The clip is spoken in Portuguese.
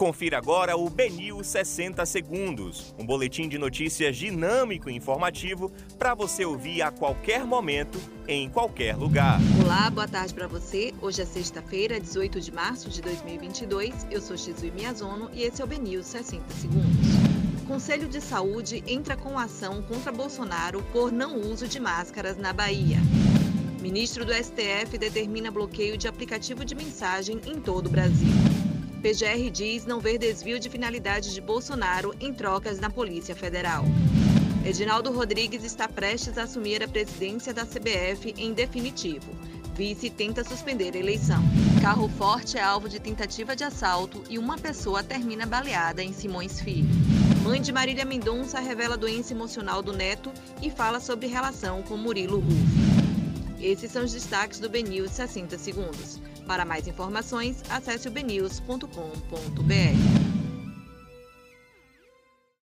Confira agora o Benil 60 Segundos, um boletim de notícias dinâmico e informativo para você ouvir a qualquer momento, em qualquer lugar. Olá, boa tarde para você. Hoje é sexta-feira, 18 de março de 2022. Eu sou Xizui Miyazono e esse é o Benil 60 Segundos. Conselho de Saúde entra com ação contra Bolsonaro por não uso de máscaras na Bahia. Ministro do STF determina bloqueio de aplicativo de mensagem em todo o Brasil. PGR diz não ver desvio de finalidade de Bolsonaro em trocas na Polícia Federal. Edinaldo Rodrigues está prestes a assumir a presidência da CBF em definitivo. Vice tenta suspender a eleição. Carro forte é alvo de tentativa de assalto e uma pessoa termina baleada em Simões Filho. Mãe de Marília Mendonça revela doença emocional do neto e fala sobre relação com Murilo Rufo. Esses são os destaques do BNews 60 segundos. Para mais informações, acesse o bnews.com.br.